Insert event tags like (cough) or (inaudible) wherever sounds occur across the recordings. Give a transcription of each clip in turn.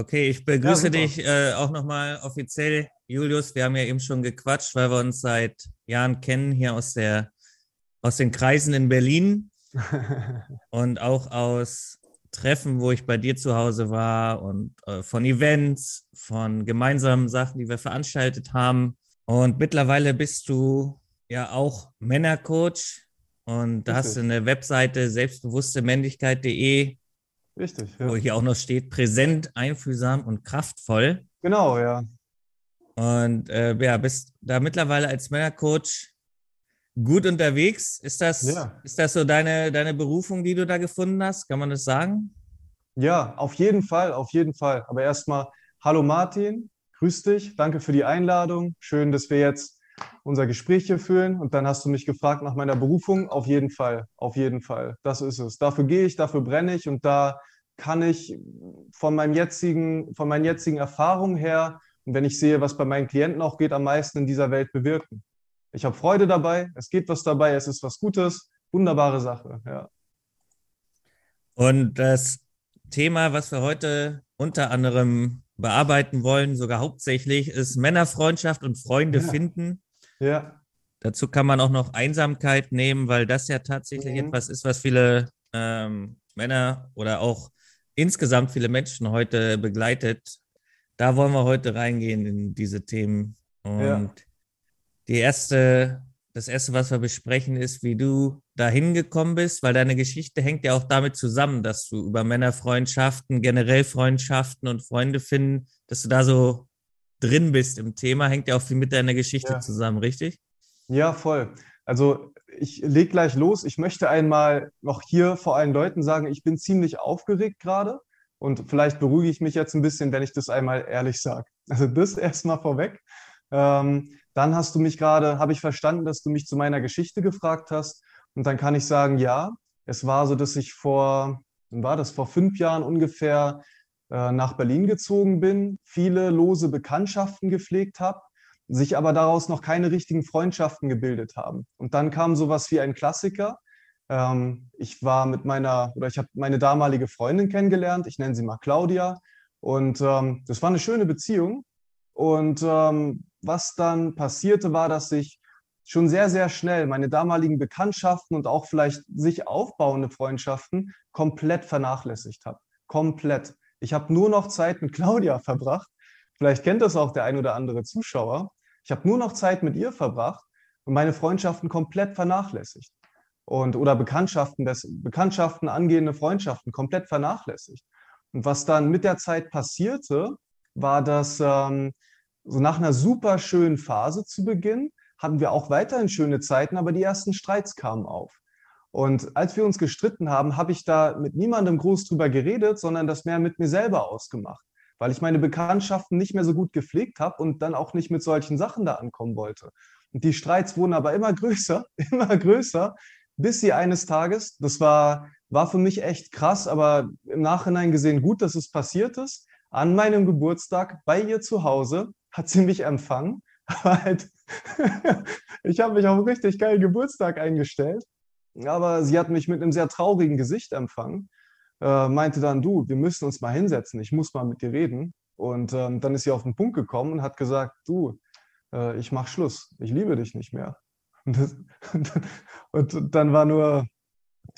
Okay, ich begrüße ja, dich äh, auch nochmal offiziell, Julius. Wir haben ja eben schon gequatscht, weil wir uns seit Jahren kennen hier aus, der, aus den Kreisen in Berlin (laughs) und auch aus Treffen, wo ich bei dir zu Hause war und äh, von Events, von gemeinsamen Sachen, die wir veranstaltet haben. Und mittlerweile bist du ja auch Männercoach und da hast du eine Webseite selbstbewusstemännlichkeit.de Richtig. Ja. Wo hier auch noch steht, präsent, einfühlsam und kraftvoll. Genau, ja. Und äh, ja, bist da mittlerweile als Männercoach gut unterwegs. Ist das, ja. ist das so deine, deine Berufung, die du da gefunden hast? Kann man das sagen? Ja, auf jeden Fall, auf jeden Fall. Aber erstmal, hallo Martin, grüß dich, danke für die Einladung. Schön, dass wir jetzt unser Gespräch hier führen. Und dann hast du mich gefragt nach meiner Berufung. Auf jeden Fall, auf jeden Fall. Das ist es. Dafür gehe ich, dafür brenne ich und da kann ich von, meinem jetzigen, von meinen jetzigen Erfahrungen her und wenn ich sehe, was bei meinen Klienten auch geht, am meisten in dieser Welt bewirken. Ich habe Freude dabei, es geht was dabei, es ist was Gutes, wunderbare Sache, ja. Und das Thema, was wir heute unter anderem bearbeiten wollen, sogar hauptsächlich, ist Männerfreundschaft und Freunde ja. finden. Ja. Dazu kann man auch noch Einsamkeit nehmen, weil das ja tatsächlich mhm. etwas ist, was viele ähm, Männer oder auch insgesamt viele Menschen heute begleitet. Da wollen wir heute reingehen in diese Themen. Und ja. die erste, das erste, was wir besprechen, ist, wie du dahin gekommen bist, weil deine Geschichte hängt ja auch damit zusammen, dass du über Männerfreundschaften, generell Freundschaften und Freunde finden, dass du da so drin bist im Thema, hängt ja auch viel mit deiner Geschichte ja. zusammen, richtig? Ja, voll. Also ich lege gleich los. Ich möchte einmal noch hier vor allen Leuten sagen, ich bin ziemlich aufgeregt gerade und vielleicht beruhige ich mich jetzt ein bisschen, wenn ich das einmal ehrlich sage. Also das (laughs) erstmal vorweg. Ähm, dann hast du mich gerade, habe ich verstanden, dass du mich zu meiner Geschichte gefragt hast. Und dann kann ich sagen, ja, es war so, dass ich vor, war das, vor fünf Jahren ungefähr äh, nach Berlin gezogen bin, viele lose Bekanntschaften gepflegt habe sich aber daraus noch keine richtigen Freundschaften gebildet haben. Und dann kam sowas wie ein Klassiker. Ähm, ich war mit meiner, oder ich habe meine damalige Freundin kennengelernt, ich nenne sie mal Claudia. Und ähm, das war eine schöne Beziehung. Und ähm, was dann passierte, war, dass ich schon sehr, sehr schnell meine damaligen Bekanntschaften und auch vielleicht sich aufbauende Freundschaften komplett vernachlässigt habe. Komplett. Ich habe nur noch Zeit mit Claudia (laughs) verbracht Vielleicht kennt das auch der ein oder andere Zuschauer. Ich habe nur noch Zeit mit ihr verbracht und meine Freundschaften komplett vernachlässigt. Und, oder Bekanntschaften, das, Bekanntschaften, angehende Freundschaften komplett vernachlässigt. Und was dann mit der Zeit passierte, war, dass ähm, so nach einer super schönen Phase zu Beginn hatten wir auch weiterhin schöne Zeiten, aber die ersten Streits kamen auf. Und als wir uns gestritten haben, habe ich da mit niemandem groß drüber geredet, sondern das mehr mit mir selber ausgemacht weil ich meine Bekanntschaften nicht mehr so gut gepflegt habe und dann auch nicht mit solchen Sachen da ankommen wollte. Und die Streits wurden aber immer (laughs) größer, immer größer, bis sie eines Tages, das war, war für mich echt krass, aber im Nachhinein gesehen gut, dass es passiert ist. An meinem Geburtstag bei ihr zu Hause hat sie mich empfangen. (laughs) halt, (laughs) ich habe mich auf einen richtig geilen Geburtstag eingestellt, aber sie hat mich mit einem sehr traurigen Gesicht empfangen äh, meinte dann, du, wir müssen uns mal hinsetzen, ich muss mal mit dir reden. Und ähm, dann ist sie auf den Punkt gekommen und hat gesagt, du, äh, ich mach Schluss, ich liebe dich nicht mehr. (laughs) Und, das, und dann war nur,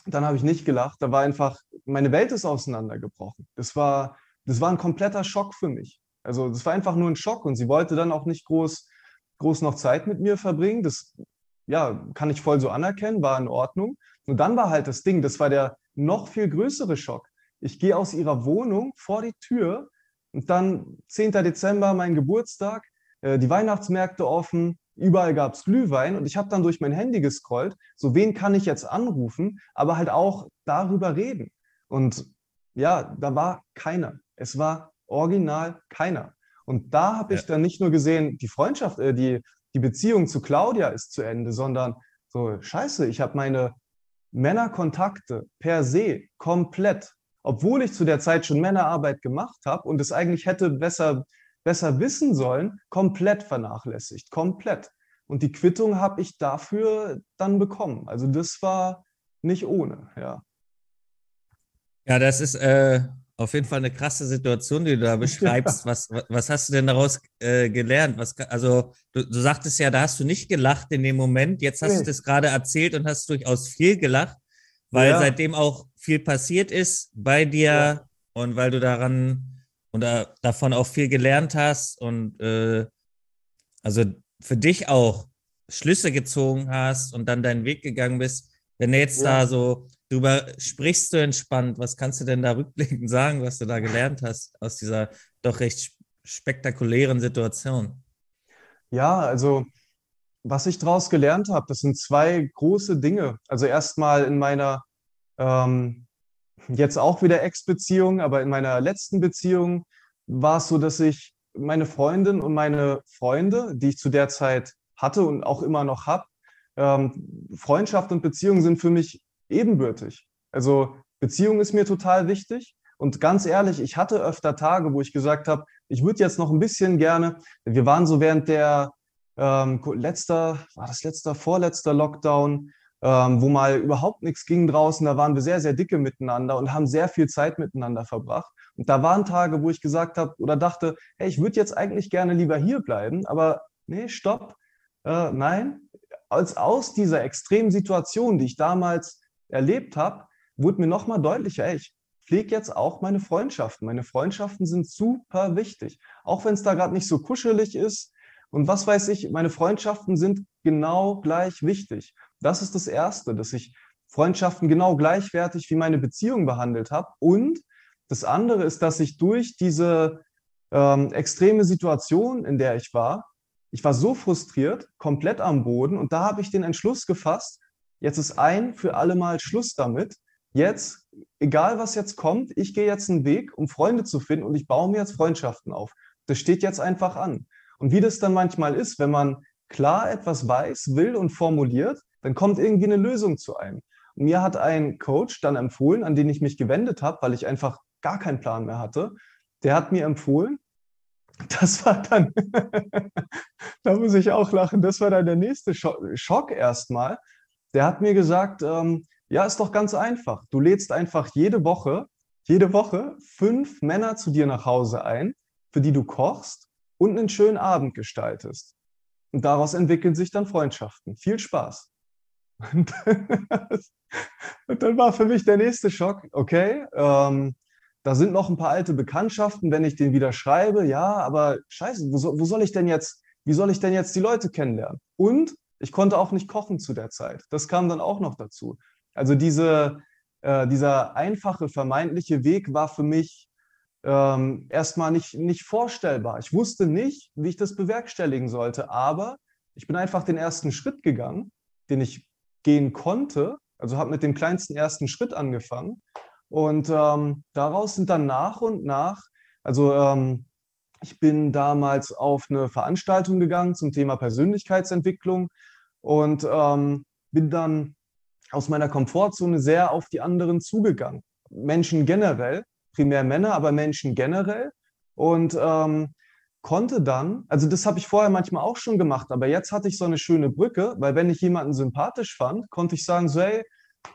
dann habe ich nicht gelacht, da war einfach, meine Welt ist auseinandergebrochen. Das war, das war ein kompletter Schock für mich. Also das war einfach nur ein Schock und sie wollte dann auch nicht groß, groß noch Zeit mit mir verbringen. Das ja, kann ich voll so anerkennen, war in Ordnung. Und dann war halt das Ding, das war der, noch viel größere Schock. Ich gehe aus ihrer Wohnung vor die Tür und dann 10. Dezember, mein Geburtstag, äh, die Weihnachtsmärkte offen, überall gab es Glühwein und ich habe dann durch mein Handy gescrollt, so wen kann ich jetzt anrufen, aber halt auch darüber reden. Und ja, da war keiner. Es war original keiner. Und da habe ich ja. dann nicht nur gesehen, die Freundschaft, äh, die, die Beziehung zu Claudia ist zu Ende, sondern so, scheiße, ich habe meine Männerkontakte per se komplett, obwohl ich zu der Zeit schon Männerarbeit gemacht habe und es eigentlich hätte besser, besser wissen sollen, komplett vernachlässigt, komplett. Und die Quittung habe ich dafür dann bekommen. Also das war nicht ohne, ja. Ja, das ist, äh, auf jeden Fall eine krasse Situation, die du da (laughs) beschreibst. Ja. Was, was hast du denn daraus äh, gelernt? Was, also, du, du, sagtest ja, da hast du nicht gelacht in dem Moment. Jetzt hast nee. du das gerade erzählt und hast durchaus viel gelacht, weil ja. seitdem auch viel passiert ist bei dir ja. und weil du daran und da, davon auch viel gelernt hast und äh, also für dich auch Schlüsse gezogen hast und dann deinen Weg gegangen bist. Wenn du jetzt da so drüber sprichst du entspannt. Was kannst du denn da rückblickend sagen, was du da gelernt hast aus dieser doch recht spektakulären Situation? Ja, also was ich daraus gelernt habe, das sind zwei große Dinge. Also erstmal in meiner ähm, jetzt auch wieder Ex-Beziehung, aber in meiner letzten Beziehung war es so, dass ich meine Freundin und meine Freunde, die ich zu der Zeit hatte und auch immer noch habe, ähm, Freundschaft und Beziehung sind für mich ebenbürtig. Also Beziehung ist mir total wichtig. Und ganz ehrlich, ich hatte öfter Tage, wo ich gesagt habe, ich würde jetzt noch ein bisschen gerne, wir waren so während der ähm, letzter, war das letzter, vorletzter Lockdown, ähm, wo mal überhaupt nichts ging draußen, da waren wir sehr, sehr dicke miteinander und haben sehr viel Zeit miteinander verbracht. Und da waren Tage, wo ich gesagt habe oder dachte, hey, ich würde jetzt eigentlich gerne lieber hier bleiben, aber nee, stopp, äh, nein. Als aus dieser extremen Situation, die ich damals erlebt habe, wurde mir nochmal deutlicher, ey, ich pflege jetzt auch meine Freundschaften. Meine Freundschaften sind super wichtig. Auch wenn es da gerade nicht so kuschelig ist. Und was weiß ich, meine Freundschaften sind genau gleich wichtig. Das ist das Erste, dass ich Freundschaften genau gleichwertig wie meine Beziehung behandelt habe. Und das andere ist, dass ich durch diese ähm, extreme Situation, in der ich war, ich war so frustriert, komplett am Boden. Und da habe ich den Entschluss gefasst, Jetzt ist ein für alle Mal Schluss damit. Jetzt, egal was jetzt kommt, ich gehe jetzt einen Weg, um Freunde zu finden und ich baue mir jetzt Freundschaften auf. Das steht jetzt einfach an. Und wie das dann manchmal ist, wenn man klar etwas weiß, will und formuliert, dann kommt irgendwie eine Lösung zu einem. Und mir hat ein Coach dann empfohlen, an den ich mich gewendet habe, weil ich einfach gar keinen Plan mehr hatte. Der hat mir empfohlen, (laughs) das war dann, (laughs) da muss ich auch lachen, das war dann der nächste Schock erstmal, der hat mir gesagt, ähm, ja, ist doch ganz einfach. Du lädst einfach jede Woche, jede Woche fünf Männer zu dir nach Hause ein, für die du kochst und einen schönen Abend gestaltest. Und daraus entwickeln sich dann Freundschaften. Viel Spaß. (laughs) Und, dann war für mich der nächste Schock, okay, ähm, da sind noch ein paar alte Bekanntschaften, wenn ich den wieder schreibe, ja, aber scheiße, wo wo soll ich denn jetzt, wie soll ich denn jetzt die Leute kennenlernen? Und ich konnte auch nicht kochen zu der Zeit. Das kam dann auch noch dazu. Also diese, äh, dieser einfache, vermeintliche Weg war für mich ähm, erstmal nicht, nicht vorstellbar. Ich wusste nicht, wie ich das bewerkstelligen sollte, aber ich bin einfach den ersten Schritt gegangen, den ich gehen konnte. Also habe mit dem kleinsten ersten Schritt angefangen. Und ähm, daraus sind dann nach und nach, also ähm, ich bin damals auf eine Veranstaltung gegangen zum Thema Persönlichkeitsentwicklung und ähm, bin dann aus meiner Komfortzone sehr auf die anderen zugegangen. Menschen generell, primär Männer, aber Menschen generell. Und ähm, konnte dann, also das habe ich vorher manchmal auch schon gemacht, aber jetzt hatte ich so eine schöne Brücke, weil wenn ich jemanden sympathisch fand, konnte ich sagen, so hey,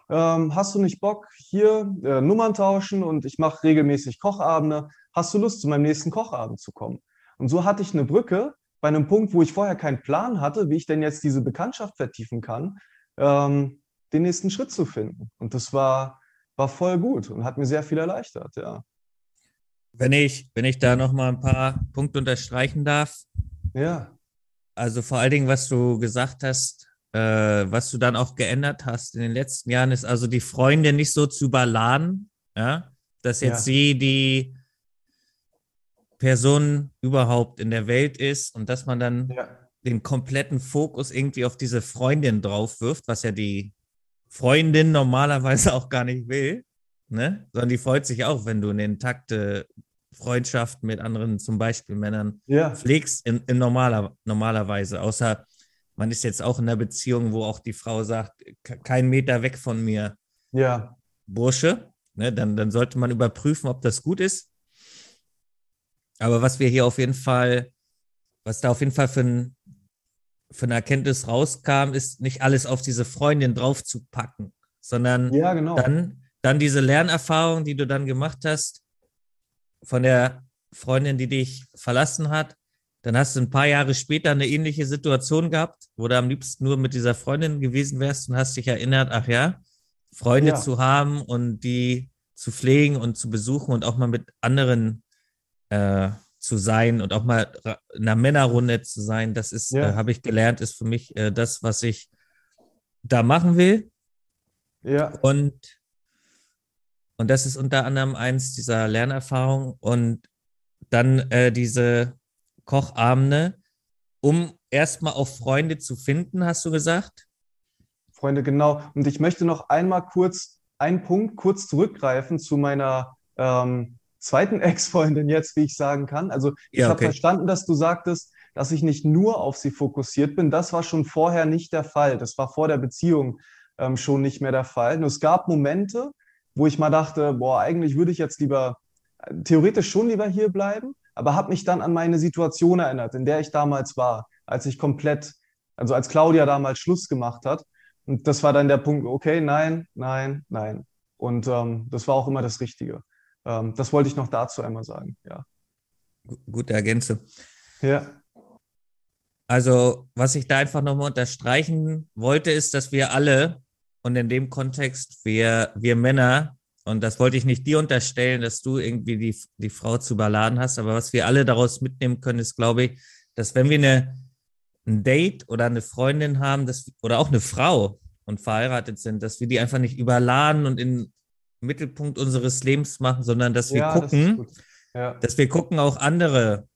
ähm, hast du nicht Bock, hier äh, Nummern tauschen und ich mache regelmäßig Kochabende, hast du Lust, zu meinem nächsten Kochabend zu kommen? Und so hatte ich eine Brücke bei einem Punkt, wo ich vorher keinen Plan hatte, wie ich denn jetzt diese Bekanntschaft vertiefen kann, ähm, den nächsten Schritt zu finden. Und das war, war voll gut und hat mir sehr viel erleichtert, ja. Wenn ich, wenn ich da noch mal ein paar Punkte unterstreichen darf. Ja. Also vor allen Dingen, was du gesagt hast, äh, was du dann auch geändert hast in den letzten Jahren, ist also die Freunde nicht so zu überladen, ja, dass jetzt ja. sie die Person überhaupt in der Welt ist und dass man dann ja. den kompletten Fokus irgendwie auf diese Freundin drauf wirft, was ja die Freundin normalerweise auch gar nicht will, ne? sondern die freut sich auch, wenn du eine intakte Freundschaft mit anderen, zum Beispiel Männern, ja. pflegst in, in normaler, normaler Weise, außer man ist jetzt auch in einer Beziehung, wo auch die Frau sagt, kein Meter weg von mir. Ja. Bursche, ne, dann, dann sollte man überprüfen, ob das gut ist. Aber was wir hier auf jeden Fall, was da auf jeden Fall für, ein, für eine Erkenntnis rauskam, ist nicht alles auf diese Freundin draufzupacken, sondern ja, genau. dann, dann diese Lernerfahrung, die du dann gemacht hast, von der Freundin, die dich verlassen hat. Dann hast du ein paar Jahre später eine ähnliche Situation gehabt, wo du am liebsten nur mit dieser Freundin gewesen wärst und hast dich erinnert, ach ja, Freunde ja. zu haben und die zu pflegen und zu besuchen und auch mal mit anderen äh, zu sein und auch mal in einer Männerrunde zu sein, das ist, ja. äh, habe ich gelernt, ist für mich äh, das, was ich da machen will. Ja. Und, und das ist unter anderem eins dieser Lernerfahrungen und dann äh, diese Kochabende, um erstmal auch Freunde zu finden, hast du gesagt? Freunde, genau. Und ich möchte noch einmal kurz einen Punkt kurz zurückgreifen zu meiner ähm, zweiten (laughs) Ex-Freundin jetzt, wie ich sagen kann. Also ich ja, okay. habe verstanden, dass du sagtest, dass ich nicht nur auf sie fokussiert bin. Das war schon vorher nicht der Fall. Das war vor der Beziehung ähm, schon nicht mehr der Fall. Nur es gab Momente, wo ich mal dachte, boah, eigentlich würde ich jetzt lieber, äh, theoretisch schon lieber hier bleiben, aber habe mich dann an meine Situation erinnert, in der ich damals war, als ich komplett, also als Claudia damals Schluss gemacht hat. Und das war dann der Punkt, okay, nein, nein, nein. Und ähm, das war auch immer das Richtige. Ähm, das wollte ich noch dazu einmal sagen, ja. Gute Ergänzung. Ja. Also, was ich da einfach nochmal unterstreichen wollte, ist, dass wir alle, und in dem Kontext, wir, wir Männer, und das wollte ich nicht dir unterstellen, dass du irgendwie die, die Frau zu überladen hast, aber was wir alle daraus mitnehmen können, ist, glaube ich, dass wenn wir eine, ein Date oder eine Freundin haben, dass, oder auch eine Frau und verheiratet sind, dass wir die einfach nicht überladen und in Mittelpunkt unseres Lebens machen, sondern dass wir ja, gucken, das ja. dass wir gucken, auch andere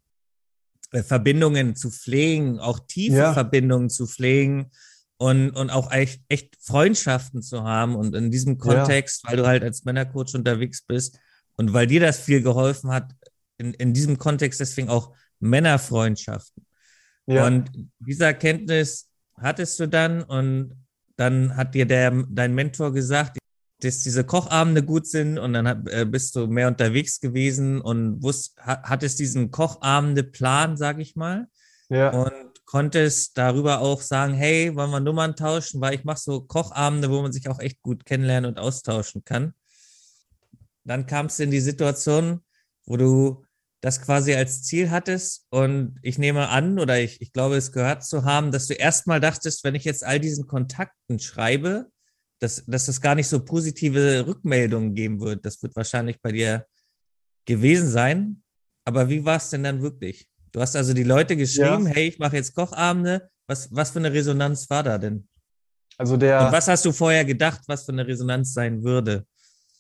äh, Verbindungen zu pflegen, auch tiefe ja. Verbindungen zu pflegen und, und auch echt, echt Freundschaften zu haben. Und in diesem Kontext, weil du halt als Männercoach unterwegs bist und weil dir das viel geholfen hat, in, in diesem Kontext deswegen auch Männerfreundschaften. Und diese Erkenntnis hattest du dann und dann hat dir der, dein Mentor gesagt, dass diese Kochabende gut sind und dann äh, bist du mehr unterwegs gewesen und wusst, hattest diesen Kochabende-Plan, sag ich mal. Ja. Und konntest darüber auch sagen, hey, wollen wir Nummern tauschen, weil ich mache so Kochabende, wo man sich auch echt gut kennenlernen und austauschen kann. Dann kamst du in die Situation, wo du das quasi als Ziel hattest. Und ich nehme an, oder ich, ich glaube, es gehört zu haben, dass du erstmal dachtest, wenn ich jetzt all diesen Kontakten schreibe, dass, dass es gar nicht so positive Rückmeldungen geben wird. Das wird wahrscheinlich bei dir gewesen sein. Aber wie war es denn dann wirklich? Du hast also die Leute geschrieben, ja. hey, ich mache jetzt Kochabende. Was, was für eine Resonanz war da denn? Also der. Und was hast du vorher gedacht, was für eine Resonanz sein würde?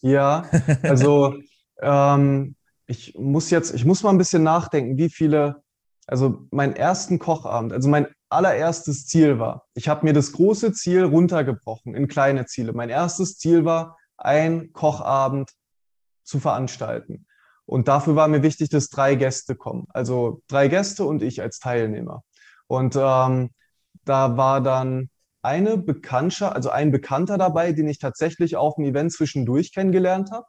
Ja, also (laughs) ähm, ich muss jetzt, ich muss mal ein bisschen nachdenken, wie viele, also meinen ersten Kochabend, also mein allererstes Ziel war, ich habe mir das große Ziel runtergebrochen in kleine Ziele. Mein erstes Ziel war, ein Kochabend zu veranstalten. Und dafür war mir wichtig, dass drei Gäste kommen. Also drei Gäste und ich als Teilnehmer. Und ähm, da war dann eine Bekanntschaft, also ein Bekannter dabei, den ich tatsächlich auf dem Event zwischendurch kennengelernt habe,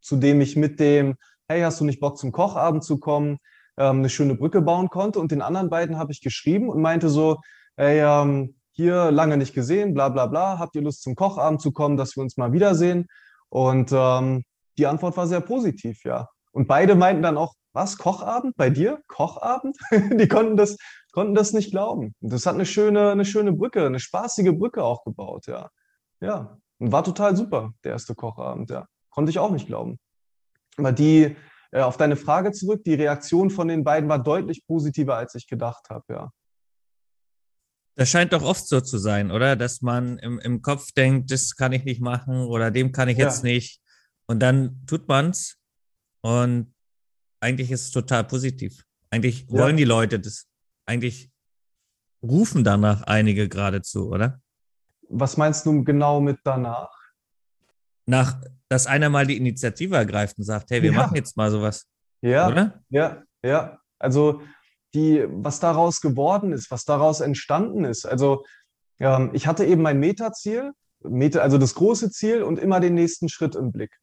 zu dem ich mit dem hey, hast du nicht Bock zum Kochabend zu kommen, ähm, eine schöne Brücke bauen konnte. Und den anderen beiden habe ich geschrieben und meinte so, hey, ähm, hier lange nicht gesehen, bla bla bla, habt ihr Lust zum Kochabend zu kommen, dass wir uns mal wiedersehen? Und ähm, die Antwort war sehr positiv, ja. Und beide meinten dann auch, was, Kochabend bei dir? Kochabend? (laughs) die konnten das, konnten das nicht glauben. Und das hat eine schöne, eine schöne Brücke, eine spaßige Brücke auch gebaut, ja. Ja, und war total super, der erste Kochabend, ja. Konnte ich auch nicht glauben. Aber die, äh, auf deine Frage zurück, die Reaktion von den beiden war deutlich positiver, als ich gedacht habe, ja. Das scheint doch oft so zu sein, oder? Dass man im, im Kopf denkt, das kann ich nicht machen oder dem kann ich ja. jetzt nicht. Und dann tut man es und eigentlich ist es total positiv. Eigentlich ja. wollen die Leute das. Eigentlich rufen danach einige geradezu, oder? Was meinst du genau mit danach? Nach dass einer mal die Initiative ergreift und sagt, hey, wir ja. machen jetzt mal sowas. Ja, oder? ja, ja. Also die, was daraus geworden ist, was daraus entstanden ist. Also ähm, ich hatte eben mein Metaziel, Meta, also das große Ziel und immer den nächsten Schritt im Blick.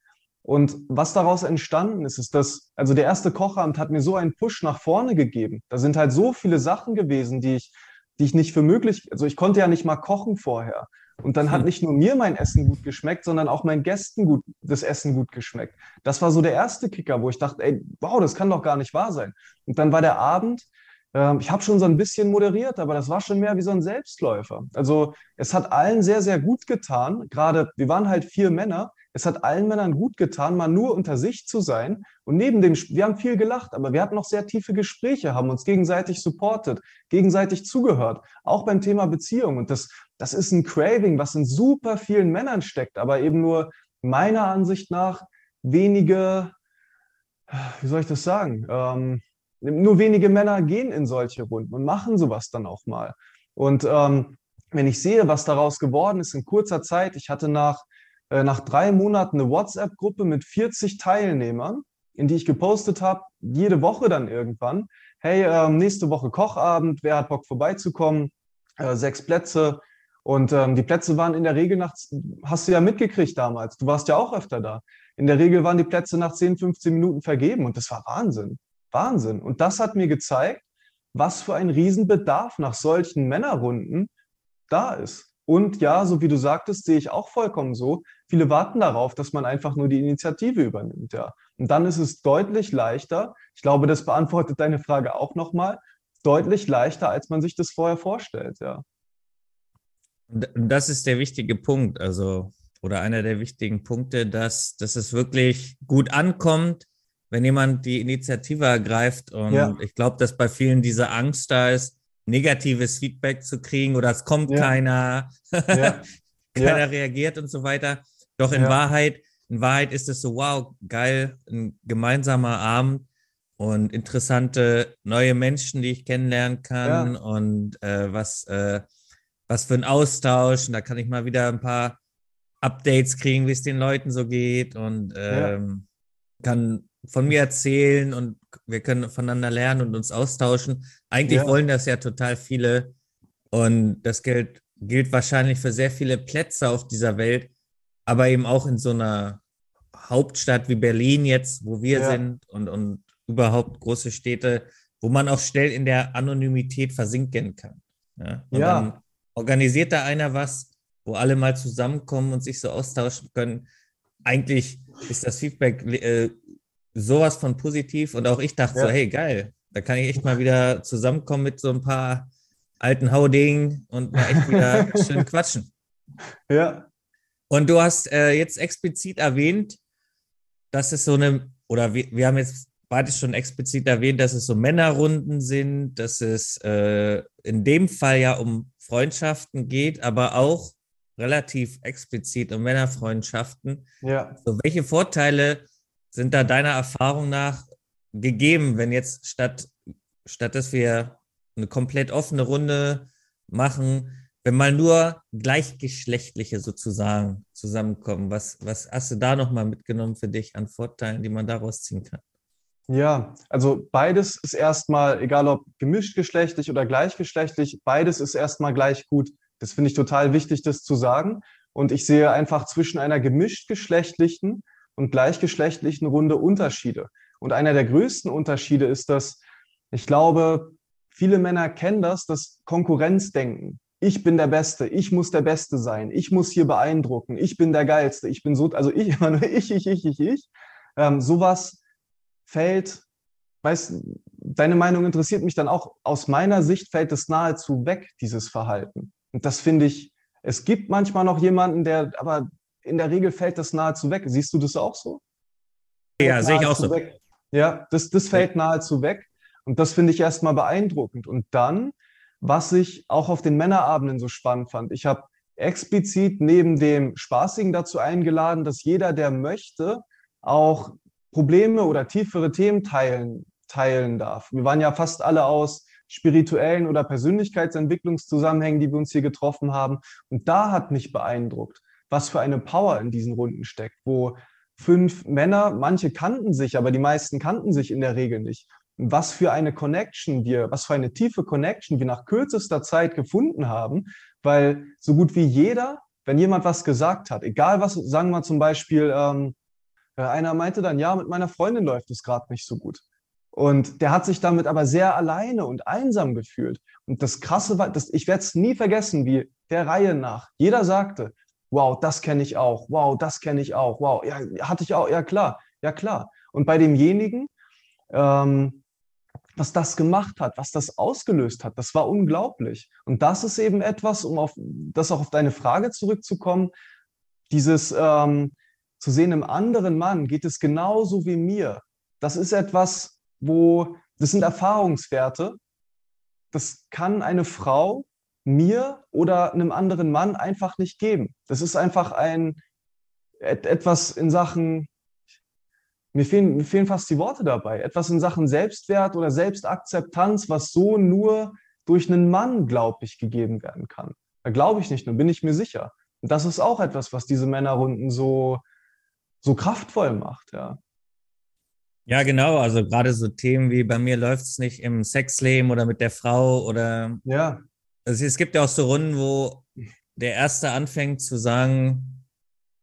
Und was daraus entstanden ist, ist, dass, also der erste Kochamt hat mir so einen Push nach vorne gegeben. Da sind halt so viele Sachen gewesen, die ich, die ich nicht für möglich, also ich konnte ja nicht mal kochen vorher. Und dann hat hm. nicht nur mir mein Essen gut geschmeckt, sondern auch meinen Gästen gut, das Essen gut geschmeckt. Das war so der erste Kicker, wo ich dachte, ey, wow, das kann doch gar nicht wahr sein. Und dann war der Abend, äh, ich habe schon so ein bisschen moderiert, aber das war schon mehr wie so ein Selbstläufer. Also es hat allen sehr, sehr gut getan. Gerade, wir waren halt vier Männer, es hat allen Männern gut getan, mal nur unter sich zu sein. Und neben dem, wir haben viel gelacht, aber wir hatten noch sehr tiefe Gespräche, haben uns gegenseitig supportet, gegenseitig zugehört, auch beim Thema Beziehung. Und das, das ist ein Craving, was in super vielen Männern steckt, aber eben nur meiner Ansicht nach wenige, wie soll ich das sagen? Ähm, nur wenige Männer gehen in solche Runden und machen sowas dann auch mal. Und ähm, wenn ich sehe, was daraus geworden ist in kurzer Zeit, ich hatte nach nach drei Monaten eine WhatsApp-Gruppe mit 40 Teilnehmern, in die ich gepostet habe, jede Woche dann irgendwann. Hey, ähm, nächste Woche Kochabend, wer hat Bock vorbeizukommen? Äh, sechs Plätze. Und ähm, die Plätze waren in der Regel nach, hast du ja mitgekriegt damals, du warst ja auch öfter da. In der Regel waren die Plätze nach 10, 15 Minuten vergeben und das war Wahnsinn. Wahnsinn. Und das hat mir gezeigt, was für ein Riesenbedarf nach solchen Männerrunden da ist. Und ja, so wie du sagtest, sehe ich auch vollkommen so. Viele warten darauf, dass man einfach nur die Initiative übernimmt, ja. Und dann ist es deutlich leichter. Ich glaube, das beantwortet deine Frage auch nochmal. Deutlich leichter, als man sich das vorher vorstellt, ja. Das ist der wichtige Punkt, also, oder einer der wichtigen Punkte, dass, dass es wirklich gut ankommt, wenn jemand die Initiative ergreift. Und ja. ich glaube, dass bei vielen diese Angst da ist, negatives Feedback zu kriegen oder es kommt ja. keiner, ja. (laughs) keiner ja. reagiert und so weiter. Doch in Wahrheit, in Wahrheit ist es so, wow, geil, ein gemeinsamer Abend und interessante neue Menschen, die ich kennenlernen kann und äh, was, äh, was für ein Austausch. Und da kann ich mal wieder ein paar Updates kriegen, wie es den Leuten so geht und ähm, kann von mir erzählen und wir können voneinander lernen und uns austauschen. Eigentlich ja. wollen das ja total viele und das gilt, gilt wahrscheinlich für sehr viele Plätze auf dieser Welt, aber eben auch in so einer Hauptstadt wie Berlin jetzt, wo wir ja. sind und, und überhaupt große Städte, wo man auch schnell in der Anonymität versinken kann. Ja. Und ja. dann organisiert da einer was, wo alle mal zusammenkommen und sich so austauschen können. Eigentlich ist das Feedback äh, sowas von positiv und auch ich dachte ja. so, hey, geil, da kann ich echt mal wieder zusammenkommen mit so ein paar alten Hauding und mal echt wieder (laughs) schön quatschen. Ja. Und du hast äh, jetzt explizit erwähnt, dass es so eine, oder wir, wir haben jetzt beide schon explizit erwähnt, dass es so Männerrunden sind, dass es äh, in dem Fall ja um Freundschaften geht, aber auch relativ explizit um Männerfreundschaften. Ja. So, welche Vorteile sind da deiner Erfahrung nach gegeben, wenn jetzt statt, statt dass wir eine komplett offene Runde machen, wenn mal nur Gleichgeschlechtliche sozusagen zusammenkommen? Was, was hast du da nochmal mitgenommen für dich an Vorteilen, die man daraus ziehen kann? Ja, also beides ist erstmal, egal ob gemischtgeschlechtlich oder gleichgeschlechtlich, beides ist erstmal gleich gut. Das finde ich total wichtig, das zu sagen. Und ich sehe einfach zwischen einer gemischtgeschlechtlichen und gleichgeschlechtlichen Runde Unterschiede. Und einer der größten Unterschiede ist, dass ich glaube, viele Männer kennen das, das Konkurrenzdenken. Ich bin der Beste, ich muss der Beste sein, ich muss hier beeindrucken, ich bin der Geilste, ich bin so, also ich (laughs) immer nur ich, ich, ich, ich, ich. Ähm, sowas fällt, weißt deine Meinung interessiert mich dann auch. Aus meiner Sicht fällt es nahezu weg, dieses Verhalten. Und das finde ich, es gibt manchmal noch jemanden, der, aber in der Regel fällt das nahezu weg. Siehst du das auch so? Ja, sehe ich auch so. Weg. Ja, das, das fällt nahezu weg. Und das finde ich erstmal beeindruckend. Und dann, was ich auch auf den Männerabenden so spannend fand, ich habe explizit neben dem Spaßigen dazu eingeladen, dass jeder, der möchte, auch Probleme oder tiefere Themen teilen, teilen darf. Wir waren ja fast alle aus spirituellen oder Persönlichkeitsentwicklungszusammenhängen, die wir uns hier getroffen haben. Und da hat mich beeindruckt, was für eine Power in diesen Runden steckt, wo fünf Männer, manche kannten sich, aber die meisten kannten sich in der Regel nicht. Was für eine Connection wir, was für eine tiefe Connection wir nach kürzester Zeit gefunden haben, weil so gut wie jeder, wenn jemand was gesagt hat, egal was, sagen wir zum Beispiel, ähm, äh, einer meinte dann, ja, mit meiner Freundin läuft es gerade nicht so gut. Und der hat sich damit aber sehr alleine und einsam gefühlt. Und das Krasse war, das, ich werde es nie vergessen, wie der Reihe nach. Jeder sagte, wow, das kenne ich auch, wow, das kenne ich auch, wow, ja, hatte ich auch, ja klar, ja klar. Und bei demjenigen, ähm, was das gemacht hat, was das ausgelöst hat, das war unglaublich. Und das ist eben etwas, um auf das auch auf deine Frage zurückzukommen, dieses ähm, zu sehen, im anderen Mann geht es genauso wie mir. Das ist etwas, wo, das sind Erfahrungswerte. Das kann eine Frau mir oder einem anderen Mann einfach nicht geben. Das ist einfach ein etwas in Sachen, mir fehlen, mir fehlen fast die Worte dabei, etwas in Sachen Selbstwert oder Selbstakzeptanz, was so nur durch einen Mann, glaube ich, gegeben werden kann. Da glaube ich nicht nur, bin ich mir sicher. Und das ist auch etwas, was diese Männerrunden so, so kraftvoll macht, ja. Ja, genau. Also gerade so Themen wie bei mir läuft es nicht im Sexleben oder mit der Frau oder ja. Also es gibt ja auch so Runden, wo der Erste anfängt zu sagen,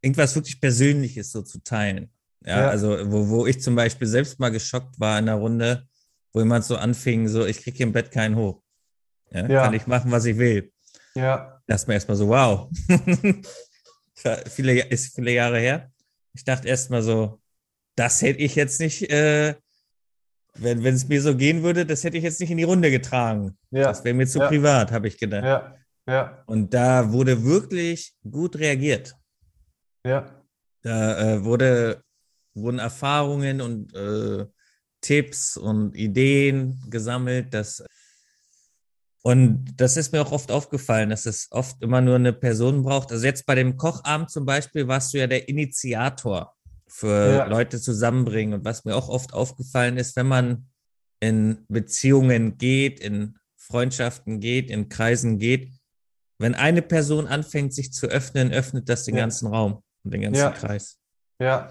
irgendwas wirklich Persönliches so zu teilen. Ja, ja. also wo, wo ich zum Beispiel selbst mal geschockt war in der Runde, wo jemand so anfing, so, ich kriege hier im Bett keinen hoch. Ja, ja. Kann ich machen, was ich will. Ja. Das ist mir erstmal so, wow. (laughs) viele, ist viele Jahre her. Ich dachte erstmal so, das hätte ich jetzt nicht äh, wenn es mir so gehen würde, das hätte ich jetzt nicht in die Runde getragen. Ja. Das wäre mir zu ja. privat, habe ich gedacht. Ja. Ja. Und da wurde wirklich gut reagiert. Ja. Da äh, wurde, wurden Erfahrungen und äh, Tipps und Ideen gesammelt. Dass, und das ist mir auch oft aufgefallen, dass es oft immer nur eine Person braucht. Also jetzt bei dem Kochabend zum Beispiel warst du ja der Initiator für ja. Leute zusammenbringen. Und was mir auch oft aufgefallen ist, wenn man in Beziehungen geht, in Freundschaften geht, in Kreisen geht, wenn eine Person anfängt, sich zu öffnen, öffnet das den ja. ganzen Raum und den ganzen ja. Kreis. Ja.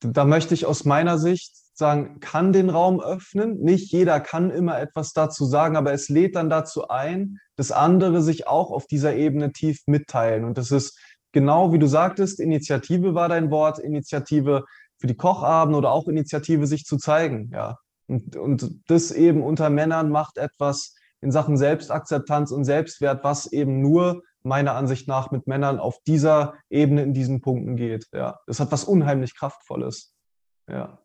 Da möchte ich aus meiner Sicht sagen, kann den Raum öffnen. Nicht jeder kann immer etwas dazu sagen, aber es lädt dann dazu ein, dass andere sich auch auf dieser Ebene tief mitteilen. Und das ist genau wie du sagtest, Initiative war dein Wort, Initiative für die Kochabend oder auch Initiative, sich zu zeigen. Ja. Und, und das eben unter Männern macht etwas in Sachen Selbstakzeptanz und Selbstwert, was eben nur meiner Ansicht nach mit Männern auf dieser Ebene in diesen Punkten geht. Ja. Das hat was unheimlich Kraftvolles. Ja.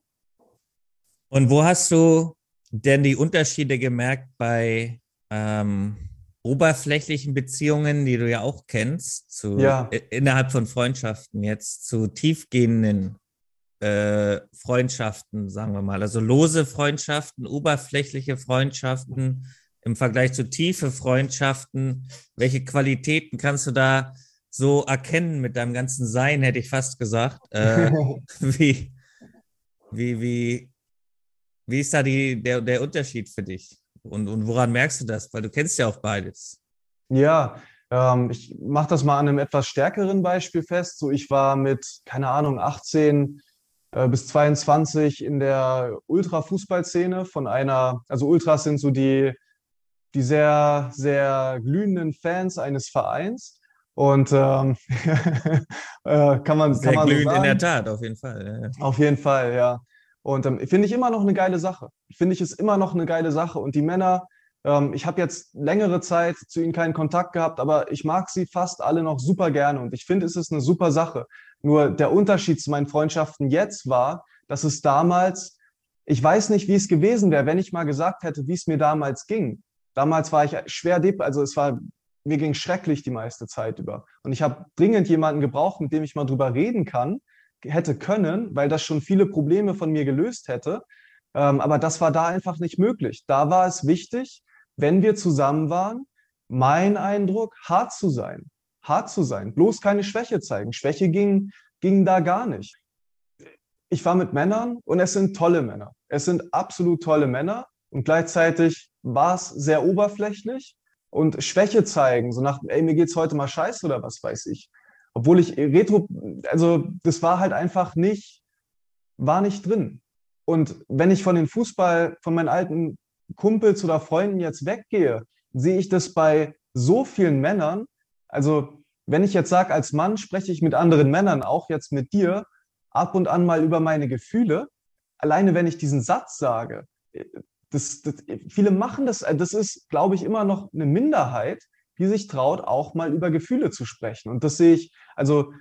Und wo hast du denn die Unterschiede gemerkt bei ähm, oberflächlichen Beziehungen, die du ja auch kennst, zu, ja. innerhalb von Freundschaften jetzt zu tiefgehenden äh, Freundschaften, sagen wir mal. Also lose Freundschaften, oberflächliche Freundschaften im Vergleich zu tiefe Freundschaften. Welche Qualitäten kannst du da so erkennen mit deinem ganzen Sein, hätte ich fast gesagt. Äh, (laughs) wie, wie, wie, wie ist da die, der, der Unterschied für dich? Und, und woran merkst du das? Weil du kennst ja auch beides. Ja, ähm, ich mache das mal an einem etwas stärkeren Beispiel fest. So, ich war mit, keine Ahnung, 18 äh, bis 22 in der Ultra-Fußballszene von einer, also Ultras sind so die, die sehr, sehr glühenden Fans eines Vereins. Und ähm, (laughs) äh, kann man, sehr kann man glühend so in der Tat, auf jeden Fall. Ja. Auf jeden Fall, ja. Und ähm, finde ich immer noch eine geile Sache. Finde ich es immer noch eine geile Sache. Und die Männer, ähm, ich habe jetzt längere Zeit zu ihnen keinen Kontakt gehabt, aber ich mag sie fast alle noch super gerne. Und ich finde, es ist eine super Sache. Nur der Unterschied zu meinen Freundschaften jetzt war, dass es damals, ich weiß nicht, wie es gewesen wäre, wenn ich mal gesagt hätte, wie es mir damals ging. Damals war ich schwer depp, also es war, mir ging schrecklich die meiste Zeit über. Und ich habe dringend jemanden gebraucht, mit dem ich mal drüber reden kann, hätte können, weil das schon viele Probleme von mir gelöst hätte. Ähm, aber das war da einfach nicht möglich. Da war es wichtig, wenn wir zusammen waren, mein Eindruck, hart zu sein. Hart zu sein, bloß keine Schwäche zeigen. Schwäche ging, ging da gar nicht. Ich war mit Männern und es sind tolle Männer. Es sind absolut tolle Männer und gleichzeitig war es sehr oberflächlich und Schwäche zeigen, so nach, ey, mir geht's heute mal scheiße oder was weiß ich obwohl ich Retro, also das war halt einfach nicht, war nicht drin. Und wenn ich von den Fußball, von meinen alten Kumpels oder Freunden jetzt weggehe, sehe ich das bei so vielen Männern. Also wenn ich jetzt sage, als Mann spreche ich mit anderen Männern, auch jetzt mit dir, ab und an mal über meine Gefühle. Alleine wenn ich diesen Satz sage, das, das, viele machen das, das ist, glaube ich, immer noch eine Minderheit, die sich traut, auch mal über Gefühle zu sprechen. Und das sehe ich, also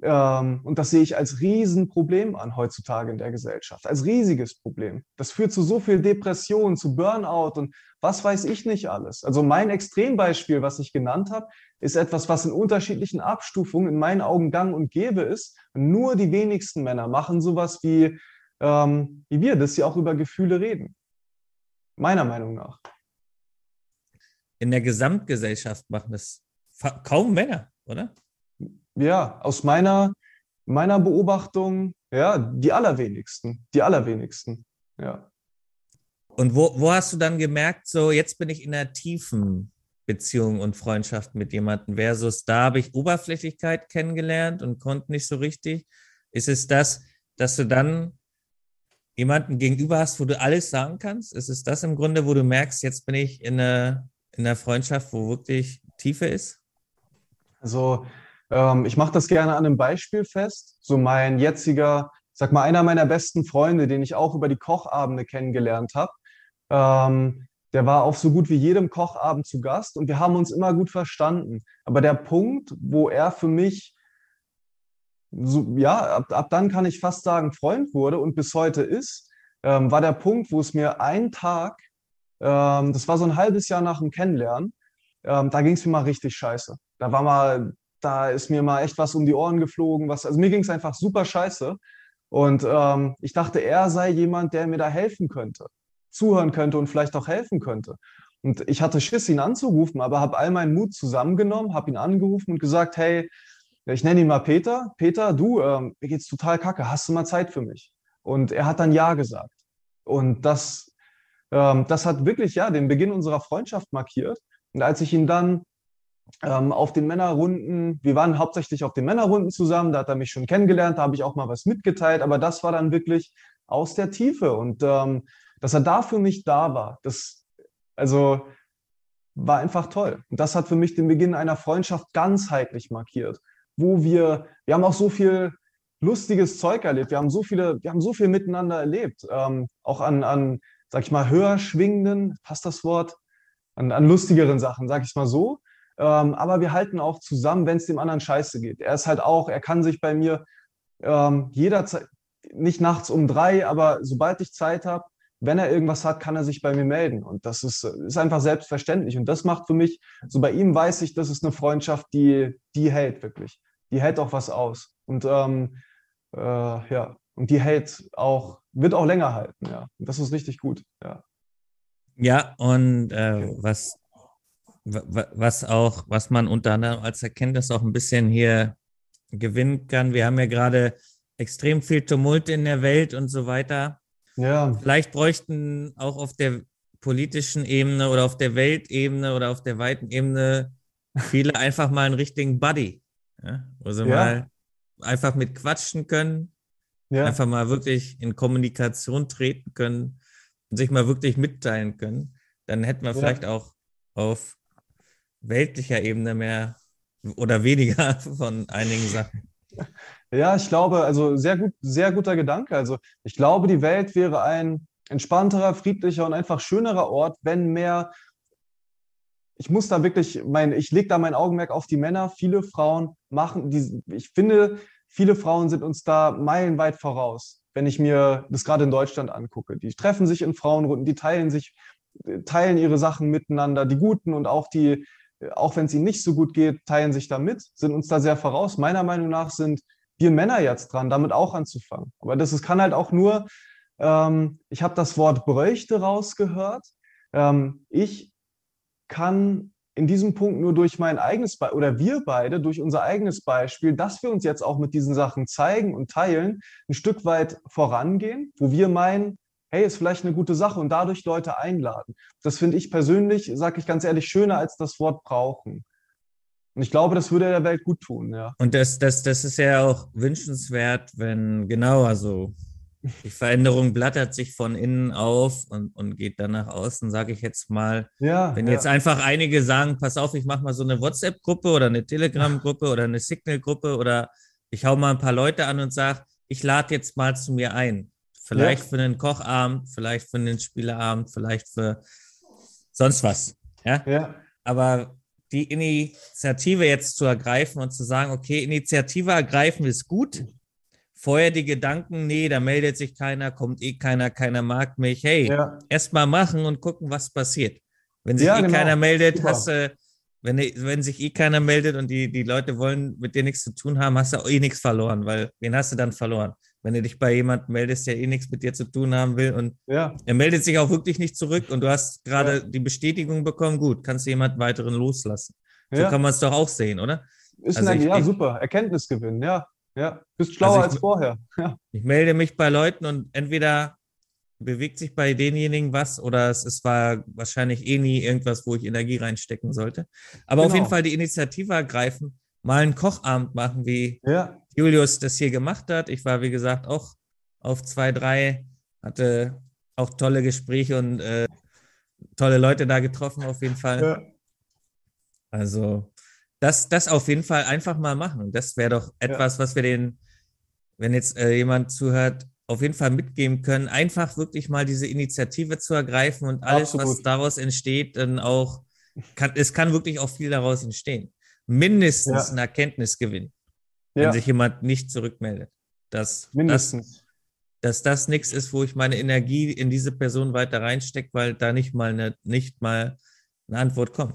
ähm, und das sehe ich als Riesenproblem an heutzutage in der Gesellschaft, als riesiges Problem. Das führt zu so viel Depression, zu Burnout und was weiß ich nicht alles. Also mein Extrembeispiel, was ich genannt habe, ist etwas, was in unterschiedlichen Abstufungen in meinen Augen gang und gäbe ist. Und nur die wenigsten Männer machen sowas wie, ähm, wie wir, dass sie auch über Gefühle reden. Meiner Meinung nach. In der Gesamtgesellschaft machen das kaum Männer, oder? Ja, aus meiner, meiner Beobachtung, ja, die allerwenigsten. Die allerwenigsten, ja. Und wo, wo hast du dann gemerkt, so jetzt bin ich in einer tiefen Beziehung und Freundschaft mit jemandem versus da habe ich Oberflächlichkeit kennengelernt und konnte nicht so richtig? Ist es das, dass du dann jemanden gegenüber hast, wo du alles sagen kannst? Ist es das im Grunde, wo du merkst, jetzt bin ich in einer, in einer Freundschaft, wo wirklich Tiefe ist? Also ähm, ich mache das gerne an einem Beispiel fest. So mein jetziger, sag mal, einer meiner besten Freunde, den ich auch über die Kochabende kennengelernt habe, ähm, der war auf so gut wie jedem Kochabend zu Gast und wir haben uns immer gut verstanden. Aber der Punkt, wo er für mich, so, ja, ab, ab dann kann ich fast sagen, Freund wurde und bis heute ist, ähm, war der Punkt, wo es mir einen Tag, ähm, das war so ein halbes Jahr nach dem Kennenlernen, ähm, da ging es mir mal richtig scheiße. Da war mal, da ist mir mal echt was um die Ohren geflogen, was, also mir ging es einfach super scheiße. Und ähm, ich dachte, er sei jemand, der mir da helfen könnte zuhören könnte und vielleicht auch helfen könnte. Und ich hatte Schiss, ihn anzurufen, aber habe all meinen Mut zusammengenommen, habe ihn angerufen und gesagt, hey, ich nenne ihn mal Peter. Peter, du, ähm, mir geht's total kacke. Hast du mal Zeit für mich? Und er hat dann Ja gesagt. Und das, ähm, das hat wirklich ja den Beginn unserer Freundschaft markiert. Und als ich ihn dann ähm, auf den Männerrunden, wir waren hauptsächlich auf den Männerrunden zusammen, da hat er mich schon kennengelernt, da habe ich auch mal was mitgeteilt, aber das war dann wirklich aus der Tiefe. Und ähm, dass er da für mich da war, das, also war einfach toll. Und das hat für mich den Beginn einer Freundschaft ganzheitlich markiert, wo wir, wir haben auch so viel lustiges Zeug erlebt, wir haben so viele, wir haben so viel miteinander erlebt, ähm, auch an, an, sag ich mal, höher schwingenden, passt das Wort, an, an lustigeren Sachen, sag ich mal so. Ähm, aber wir halten auch zusammen, wenn es dem anderen scheiße geht. Er ist halt auch, er kann sich bei mir ähm, jederzeit, nicht nachts um drei, aber sobald ich Zeit habe, wenn er irgendwas hat, kann er sich bei mir melden. Und das ist, ist einfach selbstverständlich. Und das macht für mich, so bei ihm weiß ich, das ist eine Freundschaft, die, die hält wirklich. Die hält auch was aus. Und ähm, äh, ja, und die hält auch, wird auch länger halten, ja. Das ist richtig gut, ja. Ja, und äh, was, was auch, was man unter anderem als Erkenntnis auch ein bisschen hier gewinnen kann. Wir haben ja gerade extrem viel Tumult in der Welt und so weiter. Ja. Vielleicht bräuchten auch auf der politischen Ebene oder auf der Weltebene oder auf der weiten Ebene viele (laughs) einfach mal einen richtigen Buddy, ja? wo sie ja. mal einfach mit quatschen können, ja. einfach mal wirklich in Kommunikation treten können und sich mal wirklich mitteilen können. Dann hätten wir vielleicht auch auf weltlicher Ebene mehr oder weniger (laughs) von einigen Sachen. Ja, ich glaube, also sehr gut, sehr guter Gedanke. Also ich glaube, die Welt wäre ein entspannterer, friedlicher und einfach schönerer Ort, wenn mehr. Ich muss da wirklich, mein, ich lege da mein Augenmerk auf die Männer. Viele Frauen machen, die, ich finde, viele Frauen sind uns da meilenweit voraus, wenn ich mir das gerade in Deutschland angucke. Die treffen sich in Frauenrunden, die teilen sich, teilen ihre Sachen miteinander, die guten und auch die, auch wenn es ihnen nicht so gut geht, teilen sich da mit, sind uns da sehr voraus. Meiner Meinung nach sind wir Männer jetzt dran, damit auch anzufangen. Aber das ist, kann halt auch nur, ähm, ich habe das Wort bräuchte rausgehört. Ähm, ich kann in diesem Punkt nur durch mein eigenes Be oder wir beide durch unser eigenes Beispiel, dass wir uns jetzt auch mit diesen Sachen zeigen und teilen, ein Stück weit vorangehen, wo wir meinen, hey, ist vielleicht eine gute Sache und dadurch Leute einladen. Das finde ich persönlich, sage ich ganz ehrlich, schöner als das Wort brauchen. Und ich glaube, das würde der Welt gut tun, ja. Und das, das, das ist ja auch wünschenswert, wenn, genau, also die Veränderung blattert sich von innen auf und, und geht dann nach außen, sage ich jetzt mal. Ja, wenn ja. jetzt einfach einige sagen, pass auf, ich mache mal so eine WhatsApp-Gruppe oder eine Telegram-Gruppe oder eine Signal-Gruppe oder ich hau mal ein paar Leute an und sage, ich lade jetzt mal zu mir ein. Vielleicht ja. für einen Kochabend, vielleicht für einen Spieleabend, vielleicht für sonst was. Ja. ja. Aber die Initiative jetzt zu ergreifen und zu sagen, okay, Initiative ergreifen ist gut. Vorher die Gedanken, nee, da meldet sich keiner, kommt eh keiner, keiner mag mich. Hey, ja. erst mal machen und gucken, was passiert. Wenn sich ja, eh genau. keiner meldet, Super. hast du, wenn, wenn sich eh keiner meldet und die, die Leute wollen mit dir nichts zu tun haben, hast du auch eh nichts verloren, weil wen hast du dann verloren? wenn du dich bei jemandem meldest, der eh nichts mit dir zu tun haben will und ja. er meldet sich auch wirklich nicht zurück und du hast gerade ja. die Bestätigung bekommen, gut, kannst du jemanden weiteren loslassen. So kann man es doch auch sehen, oder? Ist also ein, ich, ja, super, Erkenntnisgewinn, ja. Ja, bist schlauer also ich, als vorher. (laughs) Ja. Ich melde mich bei Leuten und entweder bewegt sich bei denjenigen was oder es, es war wahrscheinlich eh nie irgendwas, wo ich Energie reinstecken sollte. Aber genau. auf jeden Fall die Initiative ergreifen, mal einen Kochabend machen, wie ja. Julius das hier gemacht hat. Ich war, wie gesagt, auch auf zwei, drei, hatte auch tolle Gespräche und äh, tolle Leute da getroffen, auf jeden Fall. Ja. Also, das, das auf jeden Fall einfach mal machen. Das wäre doch etwas, ja. was wir den, wenn jetzt äh, jemand zuhört, auf jeden Fall mitgeben können, einfach wirklich mal diese Initiative zu ergreifen und alles, Absolut. was daraus entsteht, dann auch, kann, es kann wirklich auch viel daraus entstehen mindestens ja. einen Erkenntnisgewinn, wenn ja. sich jemand nicht zurückmeldet. Dass, mindestens. Dass, dass das nichts ist, wo ich meine Energie in diese Person weiter reinstecke, weil da nicht mal eine, nicht mal eine Antwort kommt.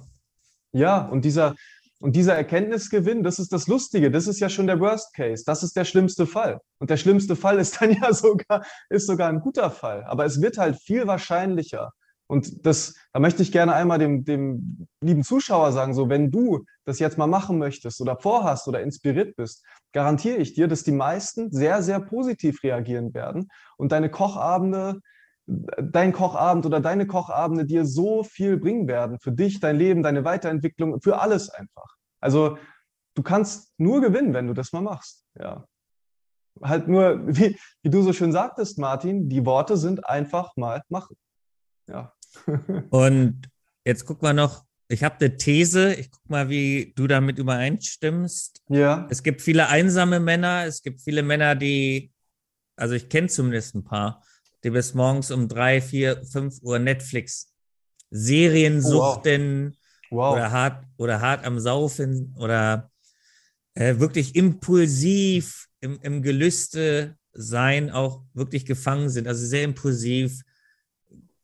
Ja, und dieser, und dieser Erkenntnisgewinn, das ist das Lustige, das ist ja schon der Worst Case, das ist der schlimmste Fall. Und der schlimmste Fall ist dann (laughs) ja sogar, ist sogar ein guter Fall. Aber es wird halt viel wahrscheinlicher, und das, da möchte ich gerne einmal dem, dem lieben Zuschauer sagen, so wenn du das jetzt mal machen möchtest oder vorhast oder inspiriert bist, garantiere ich dir, dass die meisten sehr, sehr positiv reagieren werden und deine Kochabende, dein Kochabend oder deine Kochabende dir so viel bringen werden für dich, dein Leben, deine Weiterentwicklung, für alles einfach. Also du kannst nur gewinnen, wenn du das mal machst. Ja. Halt nur, (laughs) wie, wie du so schön sagtest, Martin, die Worte sind einfach mal machen. Ja. (laughs) Und jetzt guck mal noch, ich habe eine These, ich guck mal, wie du damit übereinstimmst. Ja. Es gibt viele einsame Männer, es gibt viele Männer, die, also ich kenne zumindest ein paar, die bis morgens um drei, vier, fünf Uhr Netflix Serien suchten oh, wow. Wow. oder hart oder hart am Saufen oder äh, wirklich impulsiv im, im Gelüste sein auch wirklich gefangen sind, also sehr impulsiv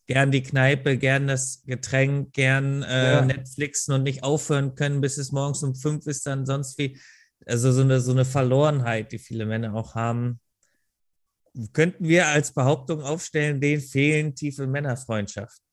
gern die Kneipe, gern das Getränk, gern äh, ja. Netflixen und nicht aufhören können, bis es morgens um fünf ist, dann sonst wie. Also so eine, so eine Verlorenheit, die viele Männer auch haben. Könnten wir als Behauptung aufstellen, denen fehlen tiefe Männerfreundschaften?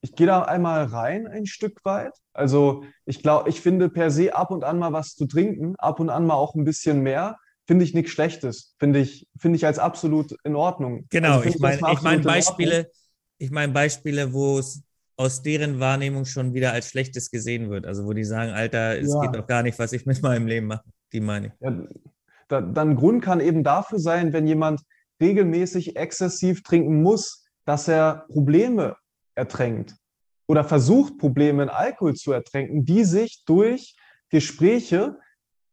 Ich gehe da einmal rein ein Stück weit. Also ich glaube, ich finde per se ab und an mal was zu trinken, ab und an mal auch ein bisschen mehr, finde ich nichts Schlechtes. Finde ich, finde ich als absolut in Ordnung. Genau, also ich meine ich mein Beispiele, ich meine Beispiele, wo es aus deren Wahrnehmung schon wieder als Schlechtes gesehen wird. Also wo die sagen, Alter, es ja. geht doch gar nicht, was ich mit meinem Leben mache. Die meine ich. Ja, da, dann Grund kann eben dafür sein, wenn jemand regelmäßig exzessiv trinken muss, dass er Probleme ertränkt oder versucht, Probleme in Alkohol zu ertränken, die sich durch Gespräche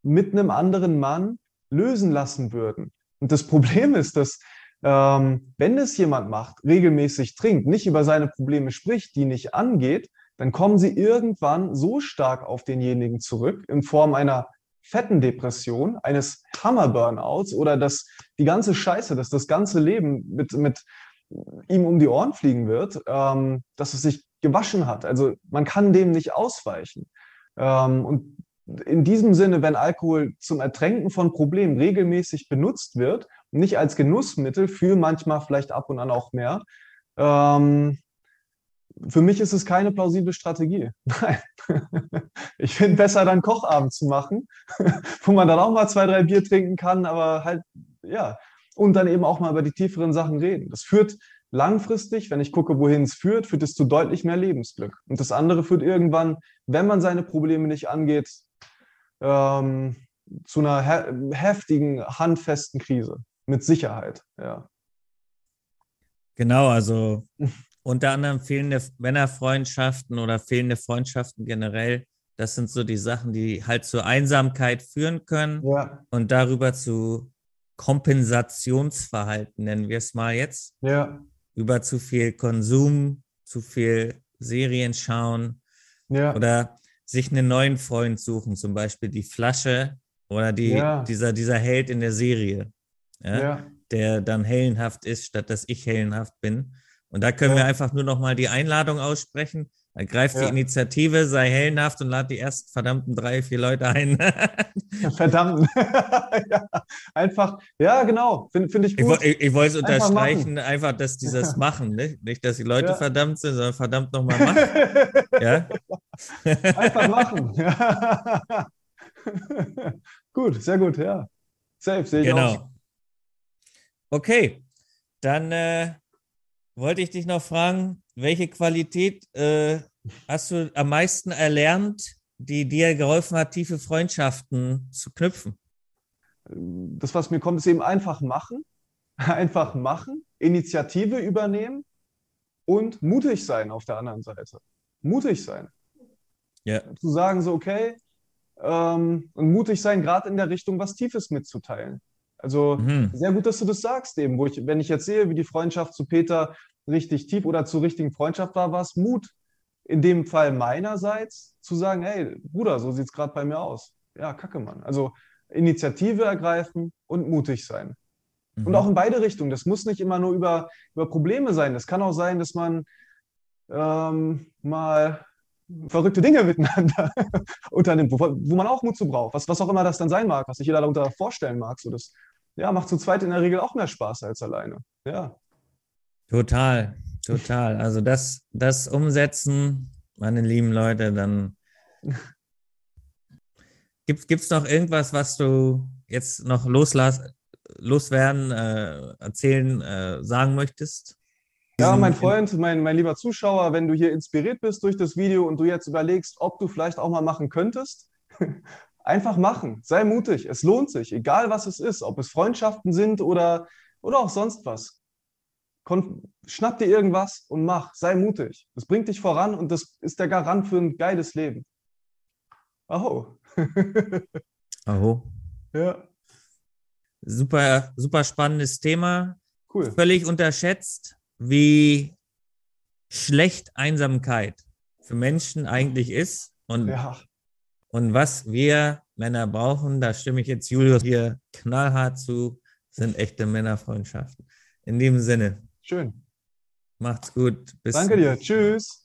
mit einem anderen Mann lösen lassen würden. Und das Problem ist, dass ähm, wenn es jemand macht, regelmäßig trinkt, nicht über seine Probleme spricht, die nicht angeht, dann kommen sie irgendwann so stark auf denjenigen zurück in Form einer fetten Depression, eines Hammer-Burnouts oder dass die ganze Scheiße, dass das ganze Leben mit, mit ihm um die Ohren fliegen wird, ähm, dass es sich gewaschen hat. Also man kann dem nicht ausweichen. Ähm, und in diesem Sinne, wenn Alkohol zum Ertränken von Problemen regelmäßig benutzt wird, nicht als Genussmittel, für manchmal vielleicht ab und an auch mehr, ähm, für mich ist es keine plausible Strategie. (laughs) Nein. Ich finde besser, dann Kochabend zu machen, (laughs) wo man dann auch mal zwei, drei Bier trinken kann, aber halt, ja, und dann eben auch mal über die tieferen Sachen reden. Das führt langfristig, wenn ich gucke, wohin es führt, führt es zu deutlich mehr Lebensglück. Und das andere führt irgendwann, wenn man seine Probleme nicht angeht, ähm, zu einer he heftigen, handfesten Krise. Mit Sicherheit, ja. Genau, also (laughs) unter anderem fehlende Männerfreundschaften oder fehlende Freundschaften generell. Das sind so die Sachen, die halt zur Einsamkeit führen können ja. und darüber zu Kompensationsverhalten, nennen wir es mal jetzt. Ja. Über zu viel Konsum, zu viel Serien schauen. Ja. Oder sich einen neuen Freund suchen, zum Beispiel die Flasche oder die, Ja. dieser, dieser Held in der Serie, ja, Ja. der dann hellenhaft ist, statt dass ich hellenhaft bin. Und da können Ja. wir einfach nur noch mal die Einladung aussprechen. Ergreift die Ja. Initiative, sei hellenhaft und lad die ersten verdammten drei, vier Leute ein. (laughs) Verdammt. (laughs) (laughs) ja, einfach, ja, genau. Finde find ich Ich, gut. ich, ich wollte es unterstreichen, einfach, dass dieses Ja. Machen, ne? nicht, dass die Leute Ja. verdammt sind, sondern verdammt nochmal machen. ja? Einfach machen. Gut, sehr gut, ja. Safe, sehe ich auch. Genau. Okay, dann äh, wollte ich dich noch fragen, welche Qualität äh, hast du am meisten erlernt, die dir geholfen hat, tiefe Freundschaften zu knüpfen? Das, was mir kommt, ist eben einfach machen. (laughs) Einfach machen, Initiative übernehmen und mutig sein auf der anderen Seite. Mutig sein. Ja. Zu sagen, so, okay, ähm, und mutig sein, gerade in der Richtung, was Tiefes mitzuteilen. Also Mhm. sehr gut, dass du das sagst, eben, wo ich, wenn ich jetzt sehe, wie die Freundschaft zu Peter richtig tief oder zur richtigen Freundschaft war, war es Mut. In dem Fall meinerseits zu sagen, hey, Bruder, so sieht es gerade bei mir aus. Ja, kacke, Mann. Also Initiative ergreifen und mutig sein. Und Mhm. auch in beide Richtungen. Das muss nicht immer nur über, über Probleme sein. Das kann auch sein, dass man ähm, mal verrückte Dinge (laughs) miteinander unternimmt, wo, wo man auch Mut zu braucht. Was, was auch immer das dann sein mag, was sich jeder darunter vorstellen mag. So das, ja, macht zu zweit in der Regel auch mehr Spaß als alleine. Ja. Total, total. Also das, das umsetzen, meine lieben Leute, dann (laughs) gibt es noch irgendwas, was du jetzt noch loslas loswerden, äh, erzählen, äh, sagen möchtest? Ja, mein Freund, mein, mein lieber Zuschauer, wenn du hier inspiriert bist durch das Video und du jetzt überlegst, ob du vielleicht auch mal machen könntest, einfach machen. Sei mutig. Es lohnt sich, egal was es ist, ob es Freundschaften sind oder, oder auch sonst was. Kon schnapp dir irgendwas und mach. Sei mutig. Das bringt dich voran und das ist der Garant für ein geiles Leben. Aho. (laughs) Aho. ja, Super, super spannendes Thema. cool. Völlig unterschätzt, wie schlecht Einsamkeit für Menschen eigentlich ist und Ja, Und was wir Männer brauchen, da stimme ich jetzt Julius hier knallhart zu, sind echte Männerfreundschaften. In diesem Sinne, schön. macht's gut. Bis Danke dir. Tschüss.